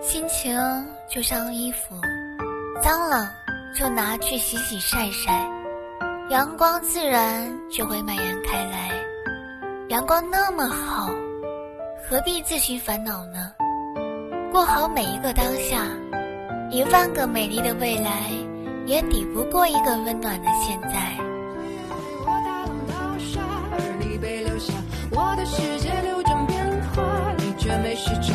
心情就像衣服，脏了就拿去洗洗晒晒，阳光自然就会蔓延开来。阳光那么好，何必自寻烦恼呢？过好每一个当下，一万个美丽的未来，也抵不过一个温暖的现在。而你被留下，我的世界流转变化。你却没时差。